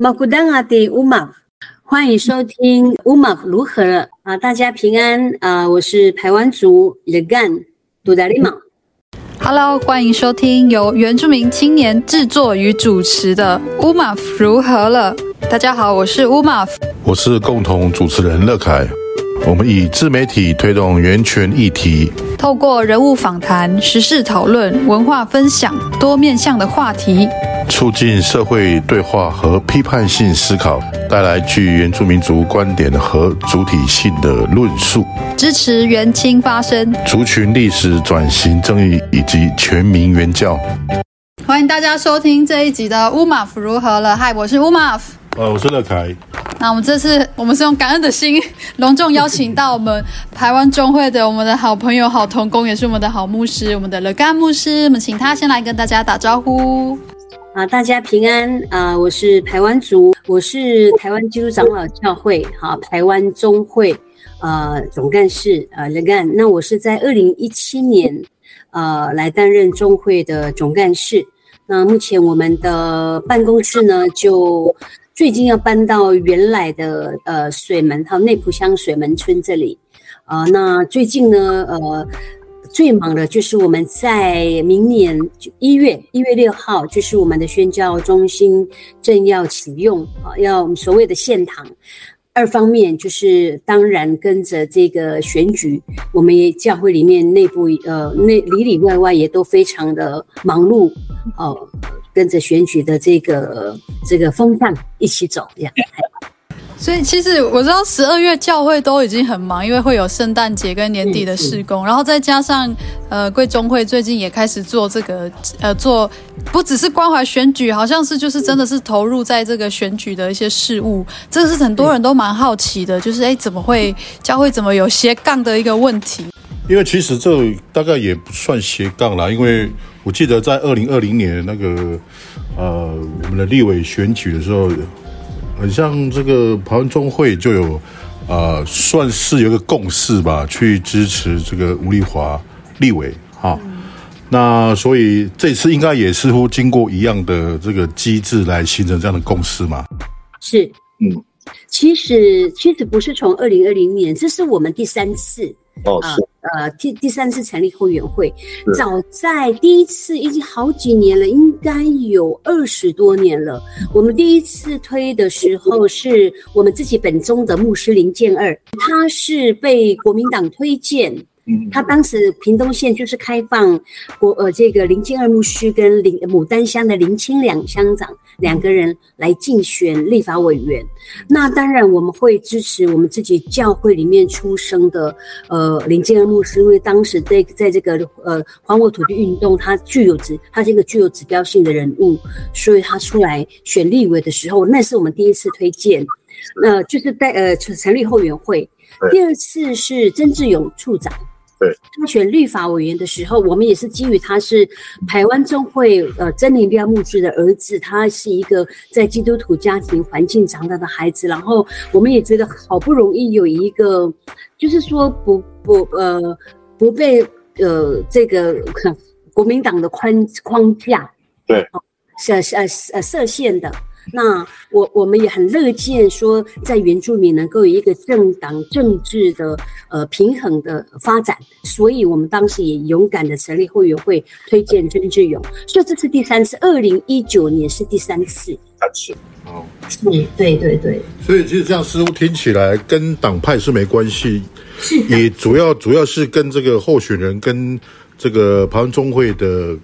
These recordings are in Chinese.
马古当阿的乌马，欢迎收听乌马如何了啊！大家平安啊！我是台湾族日干杜达里玛。Hello，欢迎收听由原住民青年制作与主持的乌马如何了。大家好，我是乌马，我是共同主持人乐凯。我们以自媒体推动原权议题，透过人物访谈、时事讨论、文化分享多面向的话题，促进社会对话和批判性思考，带来具原住民族观点和主体性的论述，支持原青发声，族群历史转型正义以及全民原教。欢迎大家收听这一集的乌马夫如何了？嗨，我是乌马夫。呃，我是乐凯。那我们这次，我们是用感恩的心，隆重邀请到我们台湾中会的我们的好朋友、好同工，也是我们的好牧师，我们的乐干牧师。我们请他先来跟大家打招呼。啊，大家平安啊！我是台湾族，我是台湾基督长老教会哈、啊、台湾中会呃总干事呃乐干。那我是在二零一七年呃来担任中会的总干事。那目前我们的办公室呢就。最近要搬到原来的呃水门还有内埔乡水门村这里，呃，那最近呢，呃，最忙的就是我们在明年一月一月六号，就是我们的宣教中心正要启用啊，要所谓的献堂。二方面就是当然跟着这个选举，我们也教会里面内部呃内里里外外也都非常的忙碌哦。呃跟着选举的这个这个风向一起走，这样。所以其实我知道十二月教会都已经很忙，因为会有圣诞节跟年底的事工，然后再加上呃贵中会最近也开始做这个呃做不只是关怀选举，好像是就是真的是投入在这个选举的一些事务，这是很多人都蛮好奇的，就是哎怎么会教会怎么有斜杠的一个问题？因为其实这大概也不算斜杠啦，因为。我记得在二零二零年那个呃，我们的立委选举的时候，很像这个台湾中会就有呃，算是有一个共识吧，去支持这个吴丽华立委哈。嗯、那所以这次应该也似乎经过一样的这个机制来形成这样的共识嘛？是，嗯，其实其实不是从二零二零年，这是我们第三次。哦，是呃，第第三次成立后援会，早在第一次已经好几年了，应该有二十多年了。我们第一次推的时候，是我们自己本宗的牧师林建二，他是被国民党推荐。他当时屏东县就是开放国呃这个林金二牧师跟林牡丹乡的林清两乡长两个人来竞选立法委员，那当然我们会支持我们自己教会里面出生的呃林金二牧师，因为当时在在这个呃还我土地运动，他具有指他是一个具有指标性的人物，所以他出来选立委的时候，那是我们第一次推荐，那、呃、就是在呃成立后援会，第二次是曾志勇处长。对，他选立法委员的时候，我们也是基于他是台湾中会呃曾灵彪牧师的儿子，他是一个在基督徒家庭环境长大的孩子，然后我们也觉得好不容易有一个，就是说不不呃不被呃这个国民党的框框架对设设呃设限的。那我我们也很乐见说，在原住民能够有一个政党政治的呃平衡的发展，所以我们当时也勇敢的成立后援会，推荐曾志勇，所以这是第三次，二零一九年是第三次，三次，哦，嗯，对对对，所以其实这样似乎听起来跟党派是没关系，是也主要主要是跟这个候选人跟这个排湾中会的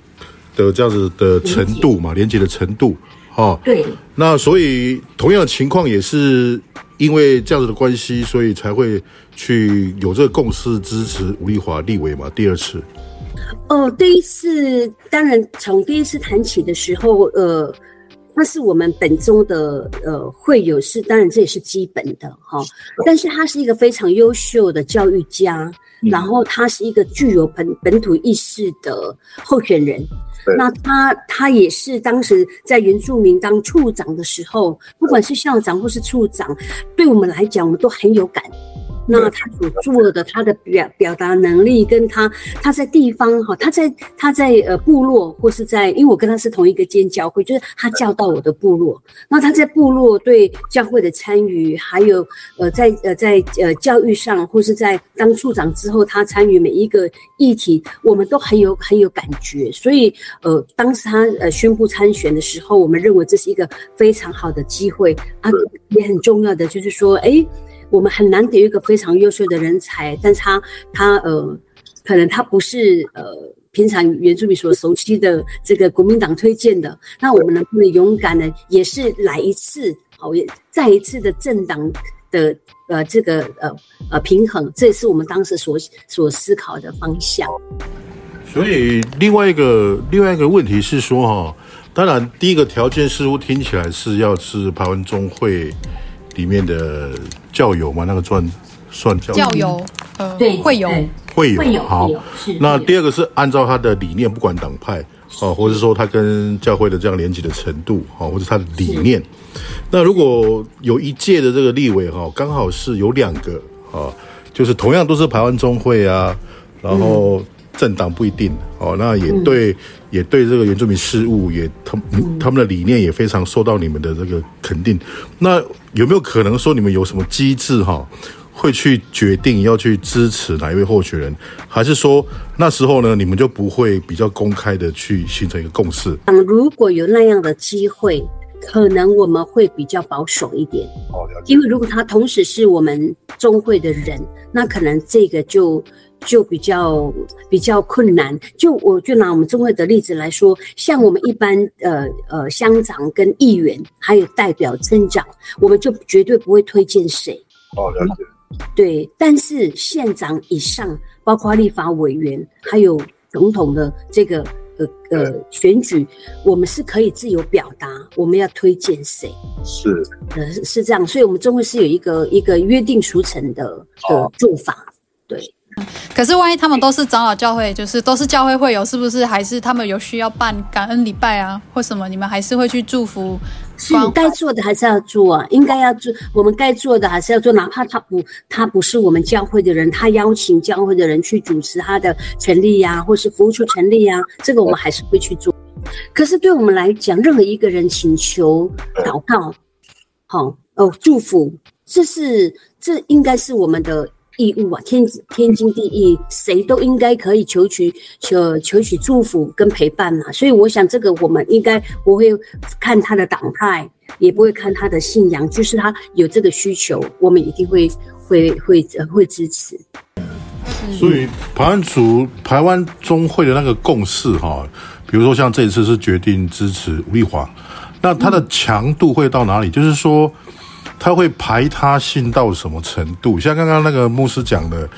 的这样子的程度嘛，连结的程度。哦，对，那所以同样的情况也是因为这样子的关系，所以才会去有这个共识支持吴丽华立委嘛。第二次，哦，第一次当然从第一次谈起的时候，呃，他是我们本宗的呃会友，是当然这也是基本的哈、哦。但是他是一个非常优秀的教育家，嗯、然后他是一个具有本本土意识的候选人。那他他也是当时在原住民当处长的时候，不管是校长或是处长，对我们来讲，我们都很有感。那他所做的，他的表表达能力，跟他他在地方哈，他在他在呃部落或是在，因为我跟他是同一个间教会，就是他教到我的部落。那他在部落对教会的参与，还有呃在呃在呃教育上，或是在当处长之后，他参与每一个议题，我们都很有很有感觉。所以呃，当时他呃宣布参选的时候，我们认为这是一个非常好的机会啊，也很重要的就是说，哎。我们很难得一个非常优秀的人才，但是他他呃，可能他不是呃平常原住民所熟悉的这个国民党推荐的，那我们能不能勇敢的也是来一次，好，也再一次的政党的呃这个呃呃平衡，这也是我们当时所所思考的方向。所以另外一个另外一个问题是说哈，当然第一个条件似乎听起来是要是排湾中会里面的。教友嘛，那个算算教教友，呃，对，会友，会友，好。那第二个是按照他的理念，不管党派啊，或者是说他跟教会的这样连接的程度啊，或者他的理念。那如果有一届的这个立委哈，刚好是有两个啊，就是同样都是台湾中会啊，然后政党不一定哦，那也对。嗯也对这个原住民事务也他他们的理念也非常受到你们的这个肯定。那有没有可能说你们有什么机制哈，会去决定要去支持哪一位候选人，还是说那时候呢，你们就不会比较公开的去形成一个共识？嗯，如果有那样的机会，可能我们会比较保守一点。哦，了解。因为如果他同时是我们中会的人，那可能这个就。就比较比较困难。就我就拿我们中会的例子来说，像我们一般呃呃乡长跟议员还有代表村长，我们就绝对不会推荐谁。哦，了解。对，但是县长以上，包括立法委员还有总统的这个呃呃选举，我们是可以自由表达我们要推荐谁。是，呃是这样，所以我们中会是有一个一个约定俗成的的做法。对。可是万一他们都是长老教会，就是都是教会会友，是不是还是他们有需要办感恩礼拜啊，或什么？你们还是会去祝福？是该做的还是要做啊，应该要做。我们该做的还是要做，哪怕他不他不是我们教会的人，他邀请教会的人去主持他的成立呀、啊，或是服务处成立呀、啊，这个我们还是会去做。可是对我们来讲，任何一个人请求祷告，好哦，祝福，这是这应该是我们的。义务啊，天天经地义，谁都应该可以求取求求取祝福跟陪伴嘛。所以我想，这个我们应该不会看他的党派，也不会看他的信仰，就是他有这个需求，我们一定会会会会支持。所以台湾族台湾中会的那个共识哈，比如说像这一次是决定支持吴丽华，那他的强度会到哪里？就是说。他会排他性到什么程度？像刚刚那个牧师讲的，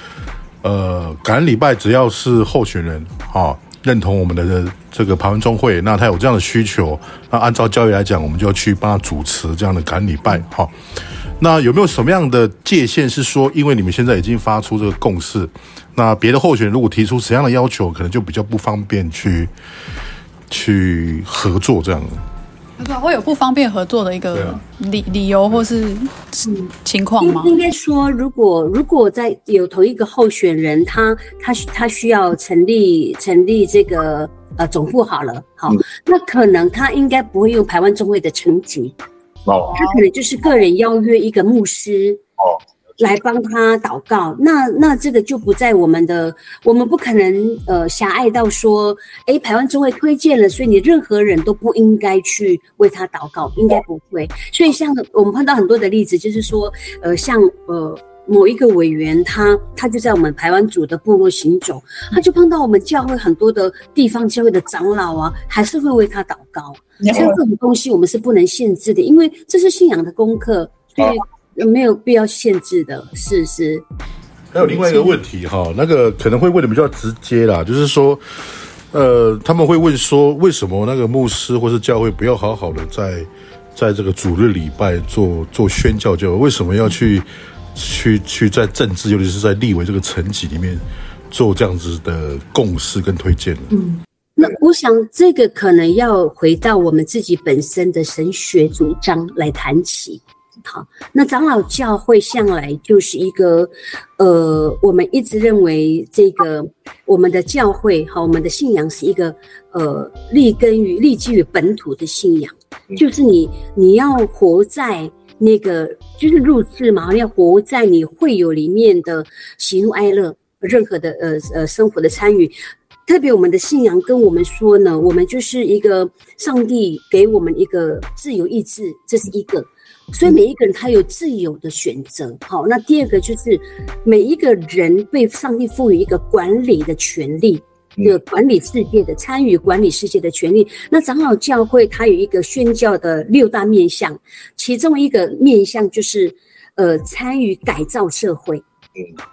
呃，感恩礼拜只要是候选人啊、认同我们的这个排湾中会，那他有这样的需求，那按照教育来讲，我们就要去帮他主持这样的感恩礼拜。哈、那有没有什么样的界限是说，因为你们现在已经发出这个共识，那别的候选人如果提出怎样的要求，可能就比较不方便去去合作这样。会有不方便合作的一个理理由或是情况吗？应该说，如果如果在有同一个候选人，他他他需要成立成立这个呃总部好了，好，嗯、那可能他应该不会用台湾中会的层级，哦，他可能就是个人邀约一个牧师，哦。来帮他祷告，那那这个就不在我们的，我们不可能呃狭隘到说，哎，台湾中会推荐了，所以你任何人都不应该去为他祷告，应该不会。所以像我们碰到很多的例子，就是说，呃，像呃某一个委员，他他就在我们台湾组的部落行走，他就碰到我们教会很多的地方教会的长老啊，还是会为他祷告。像这种东西我们是不能限制的，因为这是信仰的功课，所以。没有必要限制的，是是。还有另外一个问题哈，那个可能会问的比较直接啦，就是说，呃，他们会问说，为什么那个牧师或是教会不要好好的在在这个主日礼拜做做宣教就，为什么要去去去在政治，尤其是在立委这个层级里面做这样子的共识跟推荐呢？嗯，那我想这个可能要回到我们自己本身的神学主张来谈起。好，那长老教会向来就是一个，呃，我们一直认为这个我们的教会和，我们的信仰是一个呃立根于立基于本土的信仰，就是你你要活在那个就是入世嘛，要活在你会有里面的喜怒哀乐，任何的呃呃生活的参与。特别我们的信仰跟我们说呢，我们就是一个上帝给我们一个自由意志，这是一个。所以每一个人他有自由的选择。好，那第二个就是每一个人被上帝赋予一个管理的权利，一个管理世界的参与管理世界的权利。那长老教会它有一个宣教的六大面向，其中一个面向就是呃参与改造社会。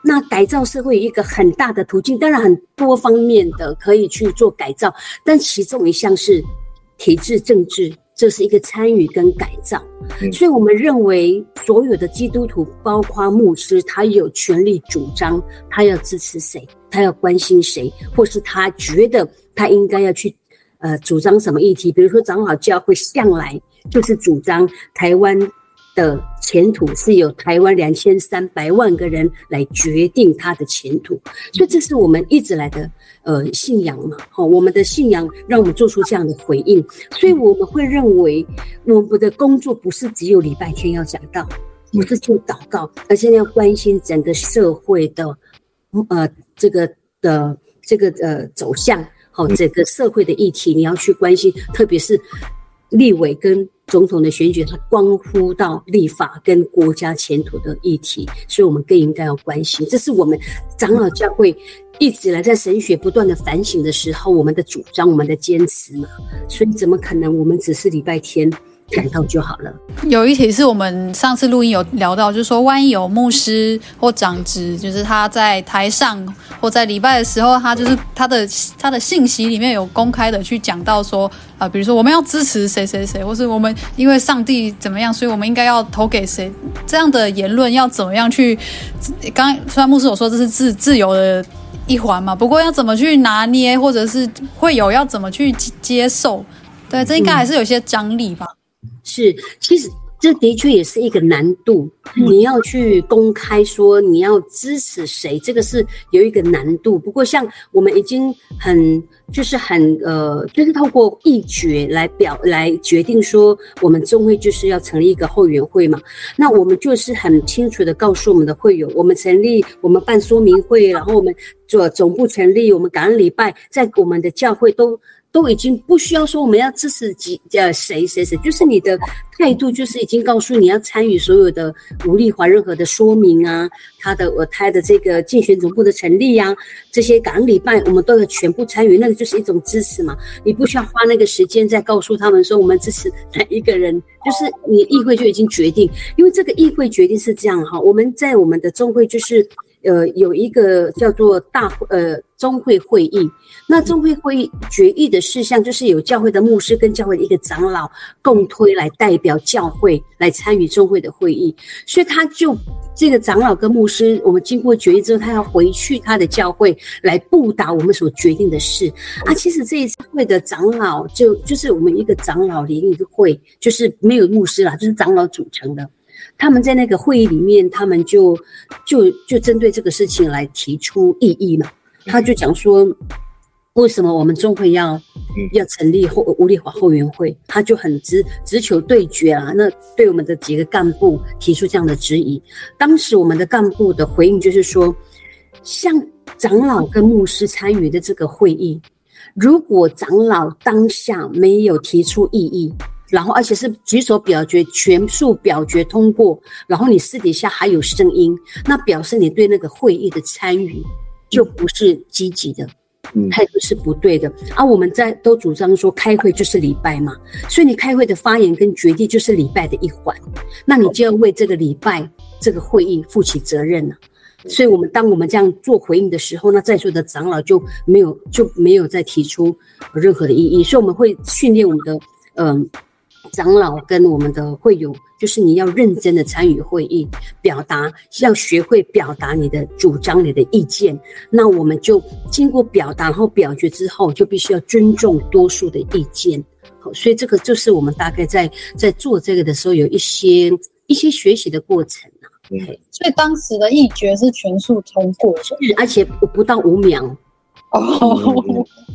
那改造社会有一个很大的途径，当然很多方面的可以去做改造，但其中一项是体制政治，这是一个参与跟改造。所以我们认为所有的基督徒，包括牧师，他有权利主张他要支持谁，他要关心谁，或是他觉得他应该要去呃主张什么议题。比如说长老教会向来就是主张台湾。的前途是由台湾两千三百万个人来决定他的前途，所以这是我们一直来的呃信仰嘛。好，我们的信仰让我们做出这样的回应，所以我们会认为我们的工作不是只有礼拜天要讲道，不是就祷告，而是要关心整个社会的呃这个的这个呃走向，好，整个社会的议题你要去关心，特别是立委跟。总统的选举，它关乎到立法跟国家前途的议题，所以我们更应该要关心。这是我们长老教会一直来在神学不断的反省的时候，我们的主张，我们的坚持嘛。所以怎么可能我们只是礼拜天？感到就好了。有一题是我们上次录音有聊到，就是说，万一有牧师或长执，就是他在台上或在礼拜的时候，他就是他的他的信息里面有公开的去讲到说，啊、比如说我们要支持谁谁谁，或是我们因为上帝怎么样，所以我们应该要投给谁，这样的言论要怎么样去？刚刚虽然牧师有说这是自自由的一环嘛，不过要怎么去拿捏，或者是会有要怎么去接受？对，这应该还是有些张力吧。是，其实这的确也是一个难度。你要去公开说你要支持谁，这个是有一个难度。不过，像我们已经很就是很呃，就是透过议决来表来决定说，我们中会就是要成立一个后援会嘛。那我们就是很清楚的告诉我们的会友，我们成立，我们办说明会，然后我们做总部成立，我们感恩礼拜在我们的教会都。都已经不需要说我们要支持几呃谁谁谁，就是你的态度就是已经告诉你要参与所有的吴丽华任何的说明啊，他的我他的这个竞选总部的成立呀、啊，这些感恩礼拜我们都要全部参与，那个就是一种支持嘛。你不需要花那个时间再告诉他们说我们支持哪一个人，就是你议会就已经决定，因为这个议会决定是这样哈，我们在我们的中会就是。呃，有一个叫做大呃中会会议，那中会会议决议的事项就是有教会的牧师跟教会的一个长老共推来代表教会来参与中会的会议，所以他就这个长老跟牧师，我们经过决议之后，他要回去他的教会来布达我们所决定的事啊。其实这一次会的长老就就是我们一个长老联谊会，就是没有牧师啦，就是长老组成的。他们在那个会议里面，他们就就就针对这个事情来提出异议嘛。他就讲说，为什么我们中会要要成立后吴立华后援会？他就很直直球对决啊。那对我们的几个干部提出这样的质疑。当时我们的干部的回应就是说，像长老跟牧师参与的这个会议，如果长老当下没有提出异议。然后，而且是举手表决，全数表决通过。然后你私底下还有声音，那表示你对那个会议的参与就不是积极的，态度是不对的。而、啊、我们在都主张说，开会就是礼拜嘛，所以你开会的发言跟决定就是礼拜的一环，那你就要为这个礼拜这个会议负起责任了。所以，我们当我们这样做回应的时候，那在座的长老就没有就没有再提出任何的异议。所以，我们会训练我们的嗯。呃长老跟我们的会友，就是你要认真的参与会议，表达要学会表达你的主张、你的意见。那我们就经过表达，然后表决之后，就必须要尊重多数的意见。好，所以这个就是我们大概在在做这个的时候有一些一些学习的过程啊。嗯，所以当时的议决是全数通过，而且不到五秒。哦，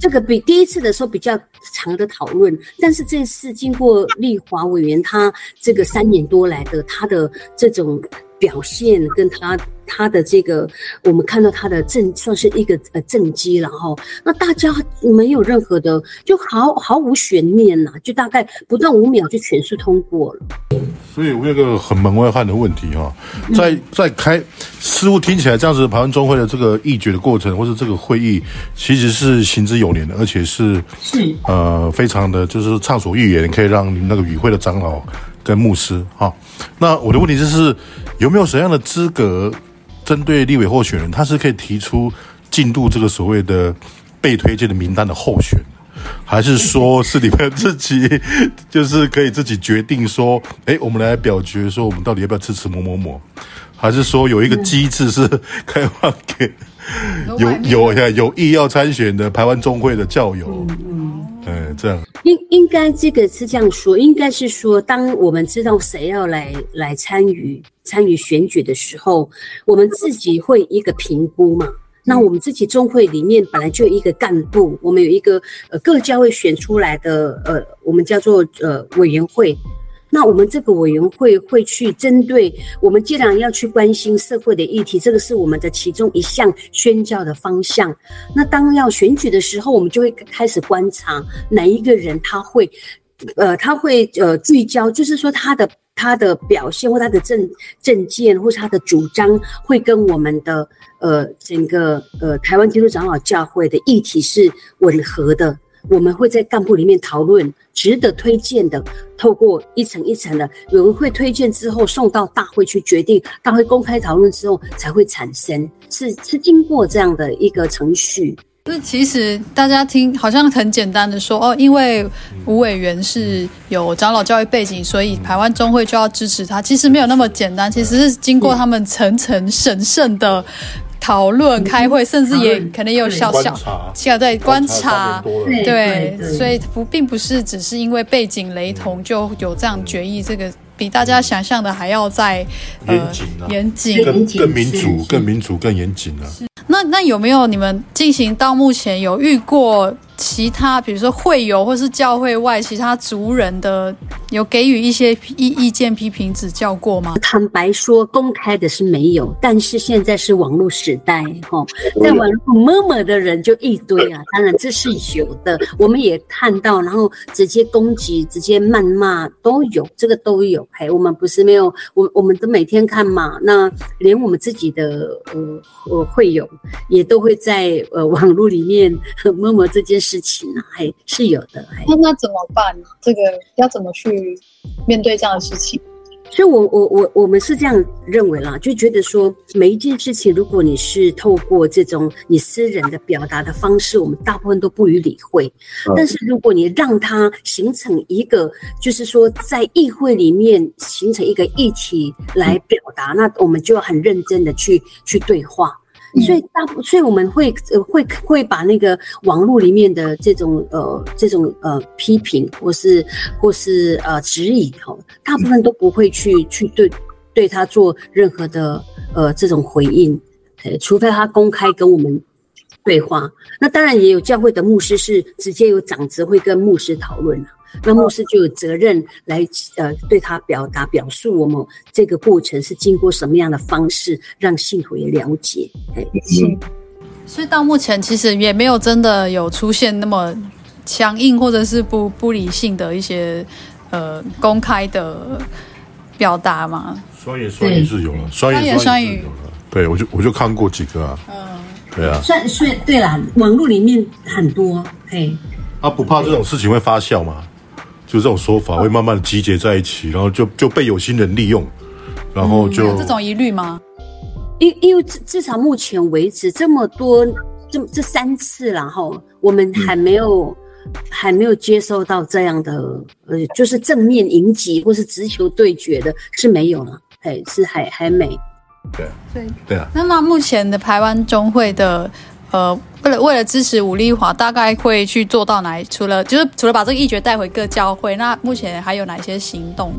这个比第一次的时候比较长的讨论，但是这次经过立华委员他这个三年多来的他的这种表现，跟他他的这个我们看到他的政算是一个呃政绩，然后那大家没有任何的就毫毫无悬念呐、啊，就大概不到五秒就全数通过了。所以我有个很门外汉的问题哈，在在开似乎听起来这样子，台湾中会的这个议决的过程，或是这个会议，其实是行之有年的，而且是是。呃非常的就是畅所欲言，可以让那个与会的长老跟牧师哈。那我的问题就是，有没有什么样的资格针对立委候选人，他是可以提出进入这个所谓的被推荐的名单的候选？还是说是你们自己，就是可以自己决定说，哎，我们来表决说，我们到底要不要支持某某某？还是说有一个机制是开放给有有有有意要参选的台湾中会的教友？嗯嗯，这样应应该这个是这样说，应该是说，当我们知道谁要来来参与参与选举的时候，我们自己会一个评估嘛。那我们自己中会里面本来就有一个干部，我们有一个呃各教会选出来的呃，我们叫做呃委员会。那我们这个委员会会去针对我们既然要去关心社会的议题，这个是我们的其中一项宣教的方向。那当要选举的时候，我们就会开始观察哪一个人他会，呃，他会呃聚焦，就是说他的。他的表现或他的政政见或是他的主张，会跟我们的呃整个呃台湾基督长老教会的议题是吻合的。我们会在干部里面讨论值得推荐的，透过一层一层的，有人会推荐之后送到大会去决定，大会公开讨论之后才会产生，是是经过这样的一个程序。那其实大家听好像很简单的说哦，因为吴委员是有长老教育背景，所以台湾中会就要支持他。其实没有那么简单，其实是经过他们层层审慎的讨论、开会，甚至也可能也有小小小对观察，对，所以不并不是只是因为背景雷同就有这样决议，这个比大家想象的还要再严谨、严谨、更更民主、更民主、更严谨了。那那有没有你们进行到目前有遇过？其他比如说会友或是教会外其他族人的有给予一些意意见批评指教过吗？坦白说，公开的是没有，但是现在是网络时代，哈，在网络 murmur 的人就一堆啊。当然这是有的，我们也看到，然后直接攻击、直接谩骂都有，这个都有。嘿，我们不是没有，我我们都每天看嘛。那连我们自己的呃呃会友也都会在呃网络里面 murmur 这件事。事情还是有的，那那怎么办？这个要怎么去面对这样的事情？所以我，我我我我们是这样认为啦，就觉得说，每一件事情，如果你是透过这种你私人的表达的方式，我们大部分都不予理会。但是，如果你让它形成一个，就是说，在议会里面形成一个议题来表达，那我们就要很认真的去去对话。所以大，所以我们会呃会会把那个网络里面的这种呃这种呃批评或是或是呃质疑哈，大部分都不会去去对对他做任何的呃这种回应，呃，除非他公开跟我们对话。那当然也有教会的牧师是直接有长执会跟牧师讨论。那牧师就有责任来呃对他表达表述我们这个过程是经过什么样的方式，让信徒也了解。哎，是。所以到目前其实也没有真的有出现那么强硬或者是不不理性的一些呃公开的表达嘛。双言双语是有了，双言双语。对，我就我就看过几个啊。嗯。对啊。算算对啦，网络里面很多。嘿。啊，不怕这种事情会发酵吗？就这种说法会慢慢集结在一起，然后就就被有心人利用，然后就、嗯、有这种疑虑吗？因因为至至少目前为止这么多这这三次，然后我们还没有、嗯、还没有接受到这样的呃，就是正面迎击或是直球对决的是没有了，哎，是还还没。对对对啊。那么目前的台湾中会的。呃，为了为了支持吴立华，大概会去做到哪？除了就是除了把这个议决带回各教会，那目前还有哪些行动？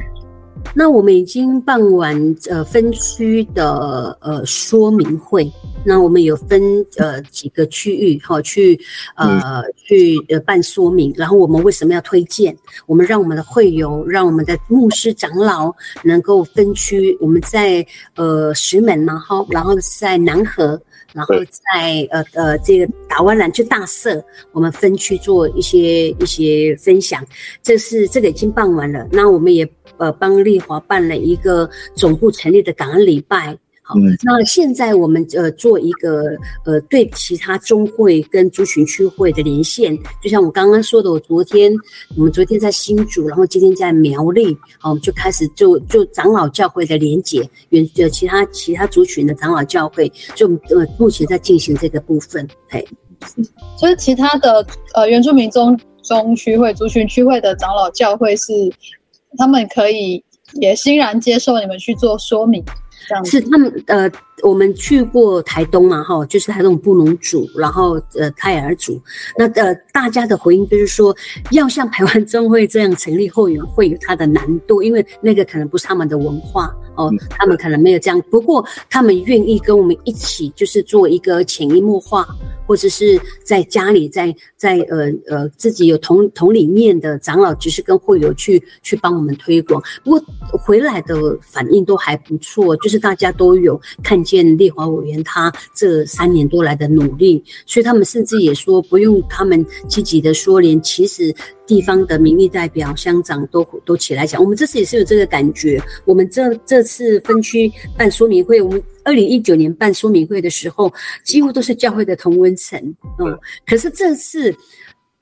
那我们已经办完呃分区的呃说明会，那我们有分呃几个区域哈去呃去呃办说明，然后我们为什么要推荐？我们让我们的会友，让我们的牧师长老能够分区，我们在呃石门，然后然后在南河。然后在呃呃这个打湾兰去大社，我们分区做一些一些分享，这是这个已经办完了。那我们也呃帮丽华办了一个总部成立的感恩礼拜。嗯，那现在我们呃做一个呃对其他中会跟族群区会的连线，就像我刚刚说的，我昨天我们昨天在新竹，然后今天在苗栗，好，我们就开始就就长老教会的连结，原呃其他其他族群的长老教会，就呃目前在进行这个部分，嘿，所以其他的呃原住民中中区会族群区会的长老教会是他们可以也欣然接受你们去做说明。是他们呃，我们去过台东嘛，哈，就是台东布农族，然后呃泰尔族，那呃大家的回应就是说，要像台湾 中会这样成立后援会有它的难度，因为那个可能不是他们的文化。哦，他们可能没有这样，不过他们愿意跟我们一起，就是做一个潜移默化。或者是在家里在，在在呃呃自己有同同理念的长老，只是跟会友去去帮我们推广。不过回来的反应都还不错，就是大家都有看见丽华委员他这三年多来的努力，所以他们甚至也说不用他们积极的说，连其实。地方的民意代表、乡长都都起来讲，我们这次也是有这个感觉。我们这这次分区办说明会，我们二零一九年办说明会的时候，几乎都是教会的同温层，嗯。可是这次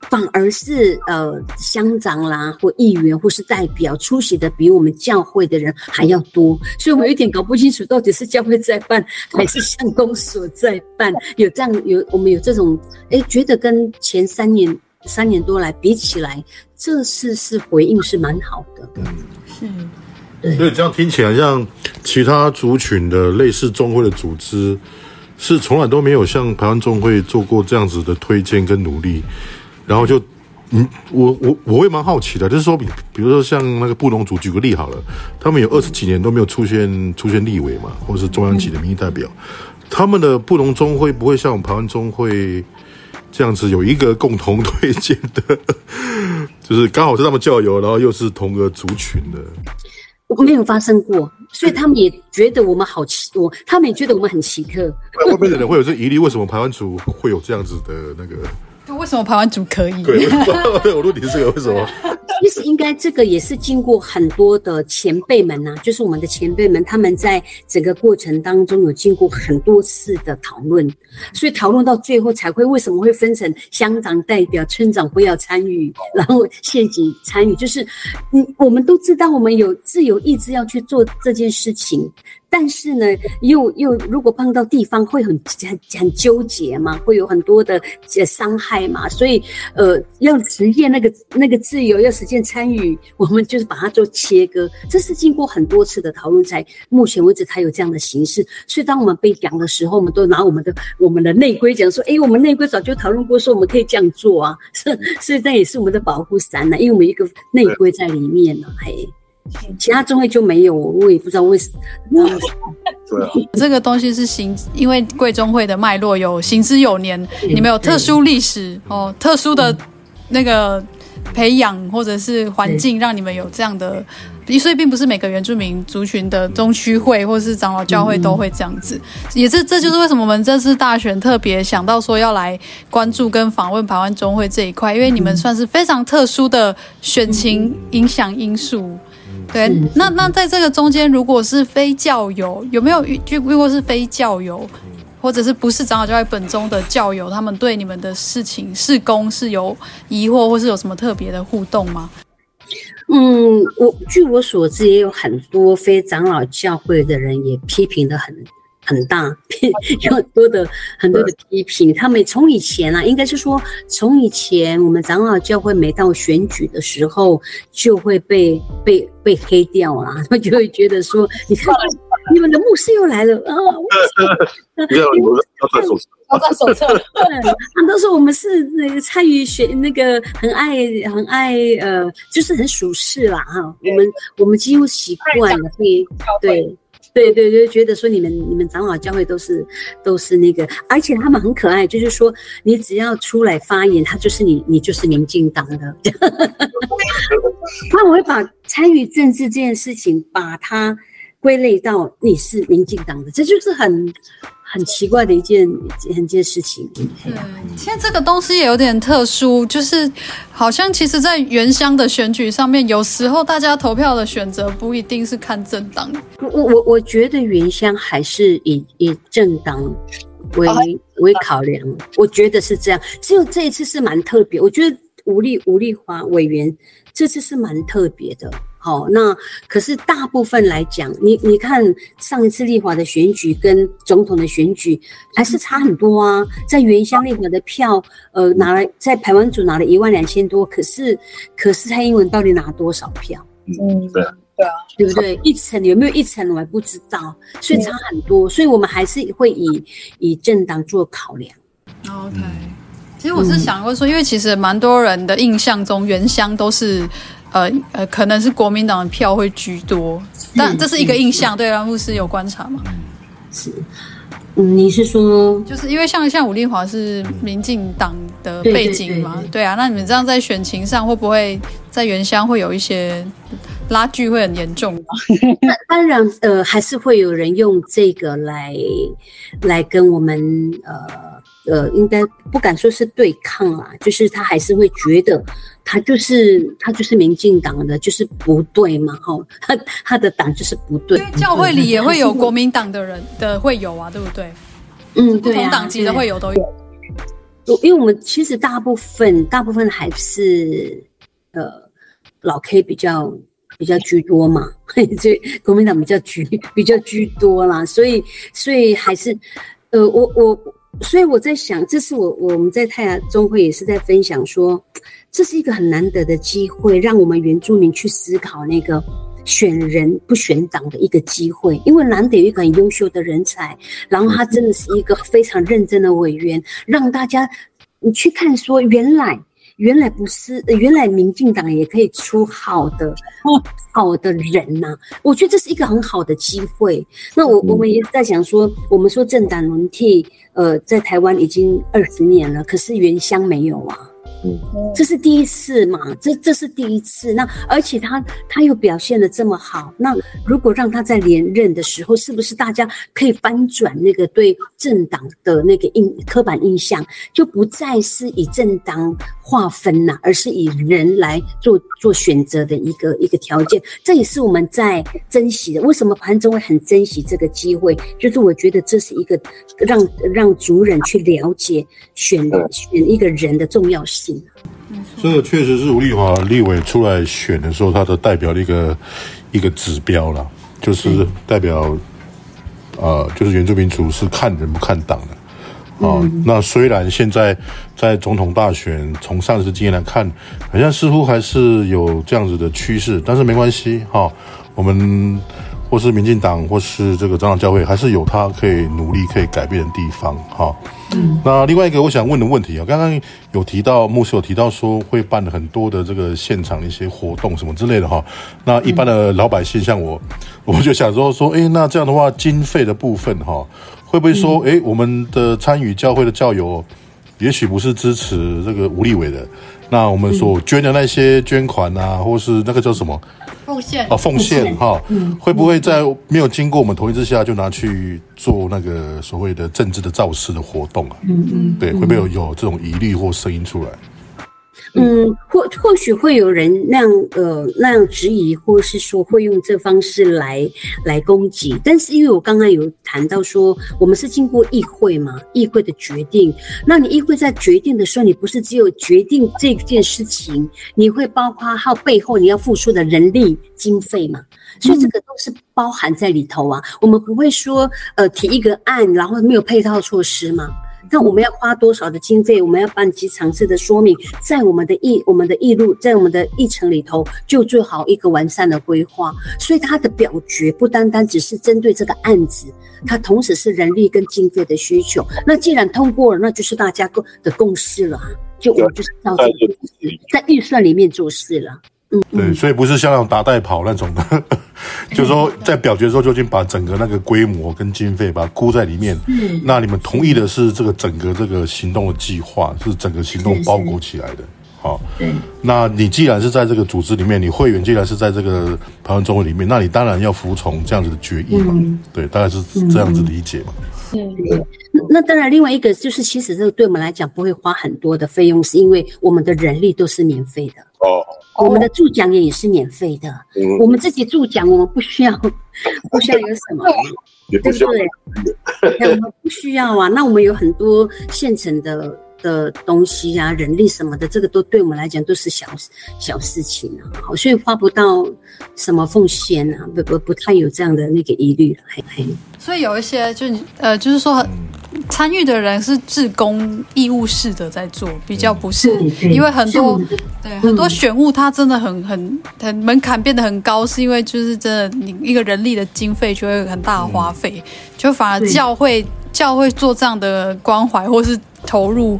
反而是呃乡长啦，或议员或是代表出席的比我们教会的人还要多，所以我们有点搞不清楚，到底是教会在办还是乡公所在办。有这样有我们有这种哎，觉得跟前三年。三年多来比起来，这次是回应是蛮好的。嗯，是，对。所以这样听起来，像其他族群的类似中会的组织，是从来都没有像台湾中会做过这样子的推荐跟努力。然后就，嗯，我我我会蛮好奇的，就是说，比比如说像那个布农族，举个例好了，他们有二十几年都没有出现出现立委嘛，或者是中央级的民意代表，他们的布农中会不会像我们台湾中会？这样子有一个共同推荐的，就是刚好是他们教友，然后又是同个族群的，我没有发生过，所以他们也觉得我们好奇，我他们也觉得我们很奇特。外面的人会有这疑虑，为什么排湾族会有这样子的那个？就为什么排湾族可以？对，我录题是这个为什么？其实应该这个也是经过很多的前辈们呐、啊，就是我们的前辈们，他们在整个过程当中有经过很多次的讨论，所以讨论到最后才会为什么会分成乡长代表、村长不要参与，然后县级参与，就是嗯，我们都知道我们有自由意志要去做这件事情。但是呢，又又如果碰到地方会很很很纠结嘛，会有很多的伤害嘛，所以呃，要实现那个那个自由，要实现参与，我们就是把它做切割。这是经过很多次的讨论才目前为止才有这样的形式。所以当我们被讲的时候，我们都拿我们的我们的内规讲说，哎，我们内规早就讨论过，说我们可以这样做啊。所以所以这也是我们的保护伞呢，因为我们一个内规在里面呢，嘿。其他中会就没有，我也不知道为什么。对啊，这个东西是行，因为贵中会的脉络有行之有年，你们有特殊历史哦，特殊的那个培养或者是环境，让你们有这样的。所以并不是每个原住民族群的中区会或是长老教会都会这样子。也是这就是为什么我们这次大选特别想到说要来关注跟访问台湾中会这一块，因为你们算是非常特殊的选情影响因素。对，那那在这个中间，如果是非教友，有没有遇遇过是非教友，或者是不是长老教会本宗的教友，他们对你们的事情事工是有疑惑，或是有什么特别的互动吗？嗯，我据我所知，也有很多非长老教会的人也批评的很。很大，有很多的很多的批评。他们从以前啊，应该是说从以前，我们长老教会每到选举的时候，就会被被被黑掉了。他 们就会觉得说，你看，你们的牧师又来了啊！没有，我们要带手册，要带手册。对，他们都说我们是那个参与选那个很爱很爱呃，就是很属世啦哈。我们我们几乎习惯了会对。对对就，觉得说你们你们长老教会都是都是那个，而且他们很可爱，就是说你只要出来发言，他就是你你就是民进党的。那我会把参与政治这件事情，把它归类到你是民进党的，这就是很。很奇怪的一件一件事情。对，其实这个东西也有点特殊，就是好像其实，在原乡的选举上面，有时候大家投票的选择不一定是看政党。我我我觉得原乡还是以以政党为为考量，我觉得是这样。只有这一次是蛮特别，我觉得吴丽吴丽华委员这次是蛮特别的。好，那可是大部分来讲，你你看上一次立华的选举跟总统的选举还是差很多啊。在原乡立华的票，呃，拿了在台湾组拿了一万两千多，可是可是蔡英文到底拿多少票？嗯，对啊，对啊，对不对？一层有没有一层我还不知道，所以差很多，所以我们还是会以以政党做考量。OK，其实我是想过说，因为其实蛮多人的印象中原乡都是。呃呃，可能是国民党的票会居多，但这是一个印象。对啊，牧师有观察吗？是，嗯，你是说，就是因为像像武丽华是民进党的背景嘛？对啊，那你们这样在选情上会不会在原乡会有一些拉锯会很严重吗？当然，呃，还是会有人用这个来来跟我们呃。呃，应该不敢说是对抗啦，就是他还是会觉得他就是他就是民进党的，就是不对嘛，哈，他他的党就是不对。教会里也会有国民党的人的会有啊，对不对？嗯，对啊，不同党籍的会有都有。因为我们其实大部分大部分还是呃老 K 比较比较居多嘛，所以国民党比较居比较居多啦，所以所以还是呃我我。所以我在想，这是我我们在太阳中会也是在分享说，这是一个很难得的机会，让我们原住民去思考那个选人不选党的一个机会，因为难得有一个很优秀的人才，然后他真的是一个非常认真的委员，让大家你去看说原来。原来不是，原来民进党也可以出好的、好的人呐、啊！我觉得这是一个很好的机会。那我我们也在想说，我们说政党轮替，呃，在台湾已经二十年了，可是原乡没有啊。嗯，这是第一次嘛？这这是第一次。那而且他他又表现的这么好，那如果让他在连任的时候，是不是大家可以翻转那个对政党的那个印刻板印象，就不再是以政党划分了，而是以人来做做选择的一个一个条件？这也是我们在珍惜的。为什么潘中伟很珍惜这个机会？就是我觉得这是一个让让族人去了解选选一个人的重要性。这个确实是吴丽华立委出来选的时候，他的代表的一个一个指标了，就是代表，呃，就是原住民族是看人不看党的啊、呃。那虽然现在在总统大选，从上次经验来看，好像似乎还是有这样子的趋势，但是没关系哈、呃，我们。或是民进党，或是这个长老教会，还是有他可以努力、可以改变的地方，哈。嗯。那另外一个我想问的问题啊，刚刚有提到牧师有提到说会办很多的这个现场的一些活动什么之类的哈。那一般的老百姓像我，我就想说说，诶，那这样的话经费的部分哈，会不会说，诶，我们的参与教会的教友，也许不是支持这个吴立伟的，那我们所捐的那些捐款啊，或是那个叫什么？奉献。啊，奉献哈，会不会在没有经过我们同意之下就拿去做那个所谓的政治的造势的活动啊？嗯嗯，对，会不会有有这种疑虑或声音出来？嗯，或或许会有人那样呃那样质疑，或是说会用这方式来来攻击。但是因为我刚刚有谈到说，我们是经过议会嘛，议会的决定。那你议会在决定的时候，你不是只有决定这件事情，你会包括还有背后你要付出的人力经费嘛？所以这个都是包含在里头啊。我们不会说呃提一个案，然后没有配套措施嘛。那我们要花多少的经费？我们要办几场次的说明，在我们的议我们的议路，在我们的议程里头，就做好一个完善的规划。所以他的表决不单单只是针对这个案子，它同时是人力跟经费的需求。那既然通过了，那就是大家共的共识了，就我就是照这个在预算里面做事了。嗯，对，所以不是像那种打带跑那种的，就是说在表决的时候就已经把整个那个规模跟经费把它估在里面。嗯，那你们同意的是这个整个这个行动的计划，是整个行动包裹起来的。好，对，那你既然是在这个组织里面，你会员既然是在这个台湾中会里面，那你当然要服从这样子的决议嘛。嗯、对，大概是这样子理解嘛。嗯，对。那当然，另外一个就是，其实这个对我们来讲不会花很多的费用，是因为我们的人力都是免费的哦，我们的助讲也也是免费的，我们自己助讲，我们不需要，不需要有什么，对不 对？我们不需要啊。那我们有很多现成的的东西啊，人力什么的，这个都对我们来讲都是小小事情啊，好，所以花不到什么奉献啊，不不不太有这样的那个疑虑了，嘿嘿。所以有一些就呃，就是说。参与的人是志工义务式的在做，比较不是，因为很多对很多选物，它真的很很很门槛变得很高，是因为就是真的你一个人力的经费就会有很大的花费，就反而教会教会做这样的关怀或是投入。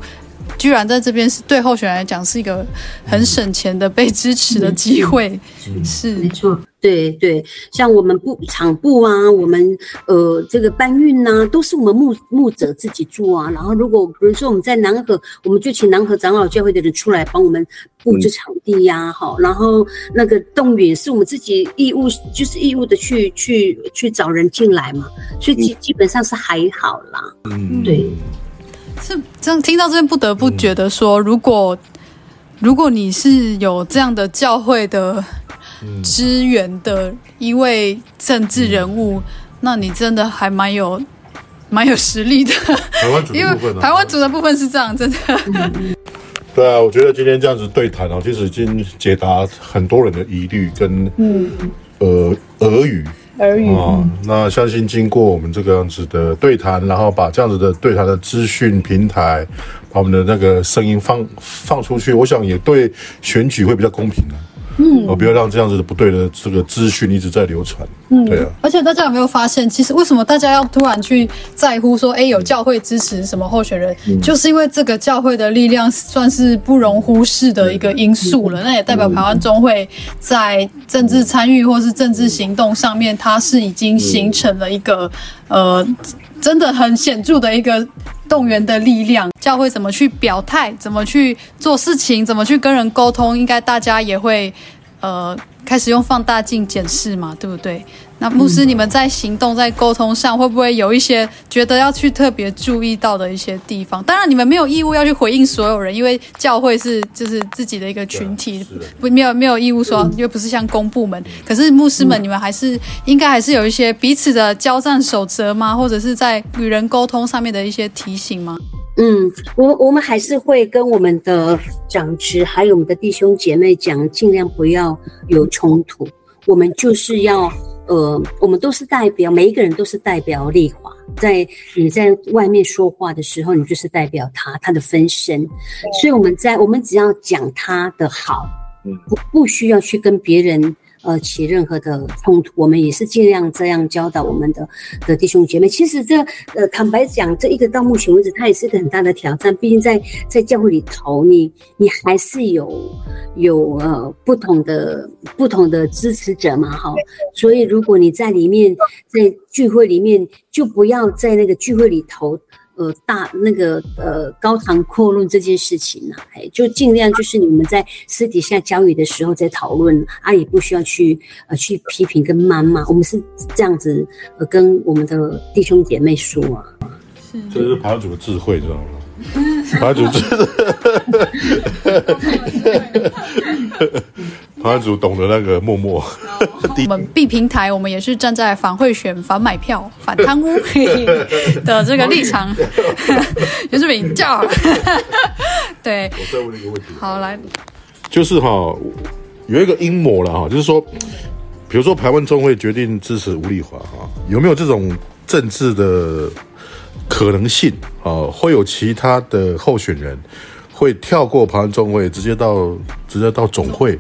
居然在这边是对候选人来讲是一个很省钱的被支持的机会，是没错，对对，像我们部场部啊，我们呃这个搬运呐、啊，都是我们牧牧者自己做啊。然后如果比如说我们在南河，我们就请南河长老教会的人出来帮我们布置场地呀、啊，好，然后那个动员是我们自己义务，就是义务的去去去找人进来嘛，所以基基本上是还好啦，嗯，对。是这样，听到这边不得不觉得说，如果如果你是有这样的教会的支援的一位政治人物，那你真的还蛮有蛮有实力的。台湾主的部分，台湾组的部分是这样，真的。对啊，我觉得今天这样子对谈哦，其实已经解答很多人的疑虑跟嗯呃俄语。而已啊，那相信经过我们这个样子的对谈，然后把这样子的对谈的资讯平台，把我们的那个声音放放出去，我想也对选举会比较公平的。嗯，我不要让这样子的不对的这个资讯一直在流传。嗯，对啊。而且大家有没有发现，其实为什么大家要突然去在乎说，哎，有教会支持什么候选人，嗯、就是因为这个教会的力量算是不容忽视的一个因素了。嗯、那也代表台湾中会在政治参与或是政治行动上面，它是已经形成了一个呃，真的很显著的一个动员的力量。教会怎么去表态，怎么去做事情，怎么去跟人沟通，应该大家也会，呃，开始用放大镜检视嘛，对不对？那牧师，你们在行动、在沟通上，会不会有一些觉得要去特别注意到的一些地方？当然，你们没有义务要去回应所有人，因为教会是就是自己的一个群体，不没有没有义务说，又不是像公部门。可是牧师们，你们还是应该还是有一些彼此的交战守则吗？或者是在与人沟通上面的一些提醒吗？嗯，我我们还是会跟我们的长职，还有我们的弟兄姐妹讲，尽量不要有冲突。我们就是要，呃，我们都是代表，每一个人都是代表丽华。在你在外面说话的时候，你就是代表他，他的分身。所以我们在，我们只要讲他的好，不不需要去跟别人。呃，起任何的冲突，我们也是尽量这样教导我们的的弟兄姐妹。其实这呃，坦白讲，这一个到目前为止，它也是一个很大的挑战。毕竟在在教会里头，你你还是有有呃不同的不同的支持者嘛，哈。所以如果你在里面在聚会里面，就不要在那个聚会里头。呃，大那个呃，高谈阔论这件事情呢、啊，哎，就尽量就是你们在私底下交流的时候再讨论，啊，也不需要去呃去批评跟谩骂，我们是这样子呃跟我们的弟兄姐妹说啊，是，这是跑主的智慧，知道吗？爬主智慧。台湾组懂得那个默默，我们 B 平台，我们也是站在反贿选、反买票、反贪污 的这个立场，也是比较。对，我再问一个问题。好，来，就是哈，有一个阴谋了哈，就是说，比如说台湾中会决定支持吴丽华哈，有没有这种政治的可能性啊，会有其他的候选人会跳过排湾中会，直接到直接到总会，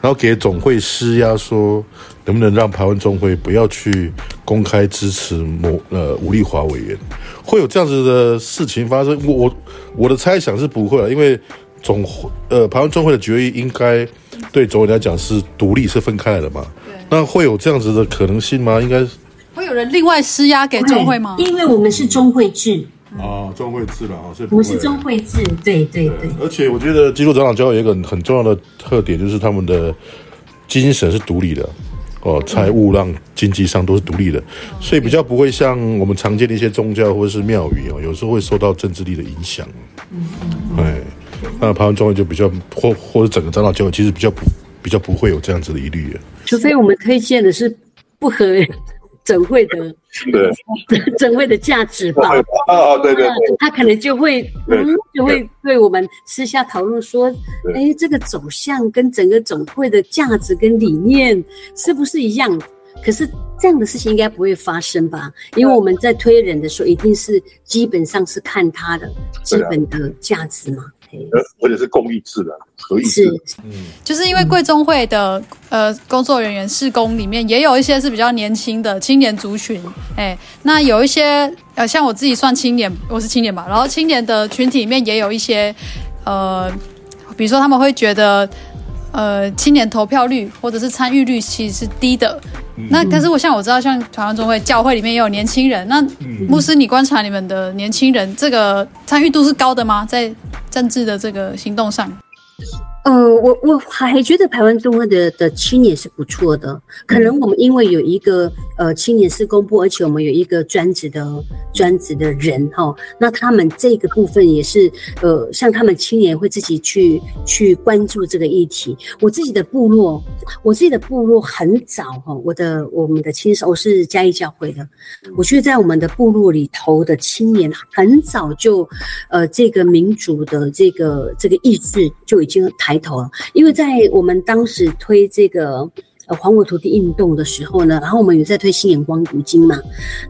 然后给总会施压，说能不能让台湾中会不要去公开支持某呃吴丽华委员，会有这样子的事情发生？我我我的猜想是不会了，因为总会呃台湾中会的决议应该对总会来讲是独立是分开来的嘛，那会有这样子的可能性吗？应该。会有人另外施压给中会吗？因为我们是中会制啊，中会制了啊，我们是中会制，对对对。而且我觉得基督长老教会有一个很重要的特点，就是他们的精神是独立的哦，财务上、经济上都是独立的，所以比较不会像我们常见的一些宗教或者是庙宇哦，有时候会受到政治力的影响。嗯嗯。哎，那台湾中会就比较或或者整个长老教会其实比较不比较不会有这样子的疑虑。除非我们推荐的是不合。整会的对，整会的价值吧。啊，对对对，他可能就会，嗯，就会对我们私下讨论说，哎，这个走向跟整个总会的价值跟理念是不是一样？可是这样的事情应该不会发生吧？因为我们在推人的时候，一定是基本上是看他的基本的价值嘛。或者是公益制的，合意制，嗯，就是因为贵中会的呃工作人员试工里面也有一些是比较年轻的青年族群，哎、欸，那有一些呃像我自己算青年，我是青年吧，然后青年的群体里面也有一些呃，比如说他们会觉得呃青年投票率或者是参与率其实是低的，嗯、那可是我像我知道像台湾中会教会里面也有年轻人，那牧师你观察你们的年轻人这个参与度是高的吗？在政治的这个行动上。呃，我我还觉得台湾中会的的青年是不错的，可能我们因为有一个呃青年事工部，而且我们有一个专职的专职的人哈，那他们这个部分也是呃，像他们青年会自己去去关注这个议题。我自己的部落，我自己的部落很早哈，我的我们的青少我是嘉义教会的，我觉得在我们的部落里头的青年很早就呃这个民主的这个这个意识就已经谈。抬头了，因为在我们当时推这个呃还我土地运动的时候呢，然后我们有在推新眼光读经嘛，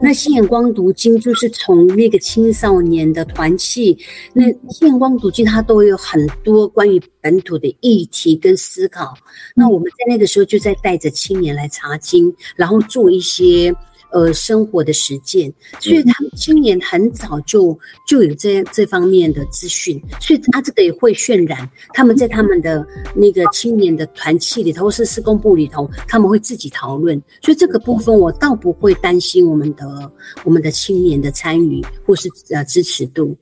那新眼光读经就是从那个青少年的团契，那新眼光读经它都有很多关于本土的议题跟思考，那我们在那个时候就在带着青年来查经，然后做一些。呃，生活的实践，所以他们青年很早就就有这这方面的资讯，所以他这个也会渲染。他们在他们的那个青年的团契里头，或是施工部里头，他们会自己讨论，所以这个部分我倒不会担心我们的我们的青年的参与或是呃支持度。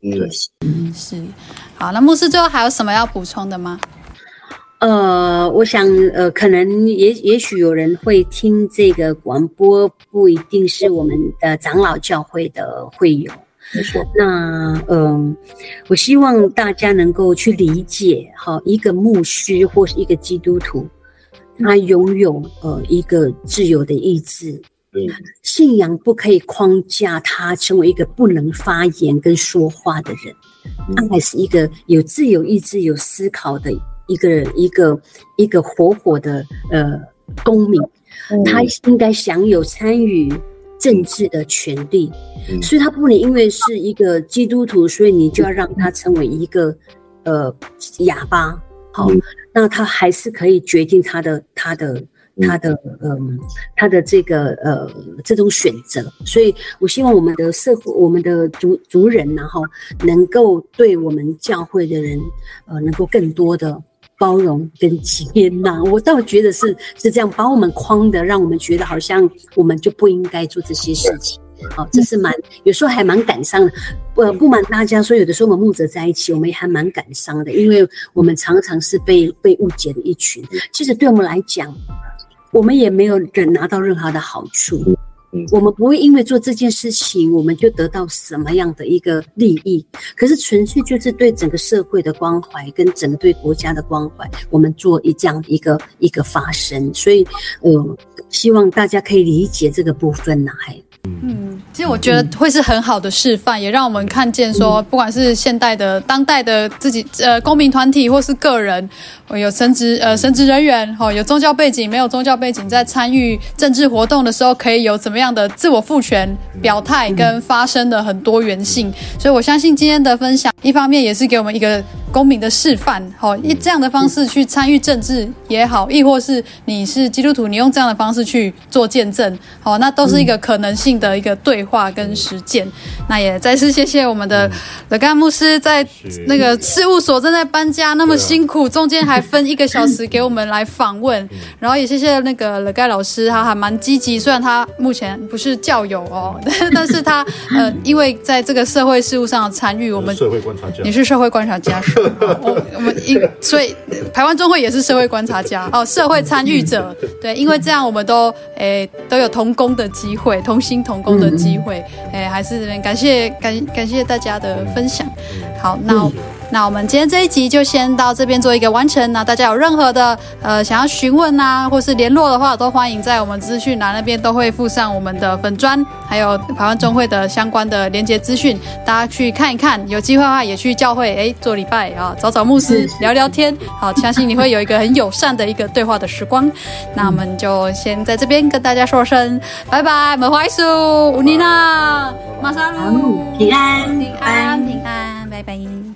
对，嗯，是。好，那牧师最后还有什么要补充的吗？呃，我想，呃，可能也也许有人会听这个广播，不一定是我们的长老教会的会友。没错。那，嗯、呃，我希望大家能够去理解，哈，一个牧师或是一个基督徒，他拥有呃一个自由的意志。对。信仰不可以框架他成为一个不能发言跟说话的人，他还是一个有自由意志、有思考的。一个一个一个活活的呃公民，他应该享有参与政治的权利，所以他不能因为是一个基督徒，所以你就要让他成为一个呃哑巴。好，那他还是可以决定他的他的他的嗯、呃、他的这个呃这种选择。所以我希望我们的社会我们的族族人然后能够对我们教会的人呃能够更多的。包容跟接纳，我倒觉得是是这样，把我们框的，让我们觉得好像我们就不应该做这些事情。好，这是蛮有时候还蛮感伤的。不不瞒大家说，有的时候我们牧者在一起，我们也还蛮感伤的，因为我们常常是被被误解的一群。其实对我们来讲，我们也没有人拿到任何的好处。我们不会因为做这件事情，我们就得到什么样的一个利益。可是纯粹就是对整个社会的关怀，跟整个对国家的关怀，我们做一这样的一个一个发声。所以，呃，希望大家可以理解这个部分呢。还，嗯，其实我觉得会是很好的示范，也让我们看见说，不管是现代的、当代的自己呃公民团体或是个人，有神职呃神职人员哈，有宗教背景没有宗教背景，在参与政治活动的时候，可以有怎么样的自我赋权、表态跟发声的很多元性。所以我相信今天的分享，一方面也是给我们一个公民的示范，好，以这样的方式去参与政治也好，亦或是你是基督徒，你用这样的方式去做见证，好，那都是一个可能性的一个对话跟实践。那也再次谢谢我们的乐干牧师，在那个事务所正在搬家，那么辛苦，中间还分一个小时给我们来访问，然后也谢谢那个乐盖老师，他还蛮积极，虽然他目前不是教友哦，但是他呃，因为在这个社会事务上的参与，我们社会观察家，你是社会观察家。我我们因所以台湾中会也是社会观察家哦，社会参与者对，因为这样我们都诶、都有同工的机会，同心同工的机会，诶、还是感谢感感谢大家的分享。好，那。那我们今天这一集就先到这边做一个完成。那大家有任何的呃想要询问啊，或是联络的话，都欢迎在我们资讯栏那边都会附上我们的粉砖，还有台湾中会的相关的连结资讯，大家去看一看。有机会的话也去教会哎做礼拜啊，找找牧师 聊聊天。好，相信你会有一个很友善的一个对话的时光。那我们就先在这边跟大家说声拜拜，门怀苏，乌尼娜，马萨路，平安，平安，平安。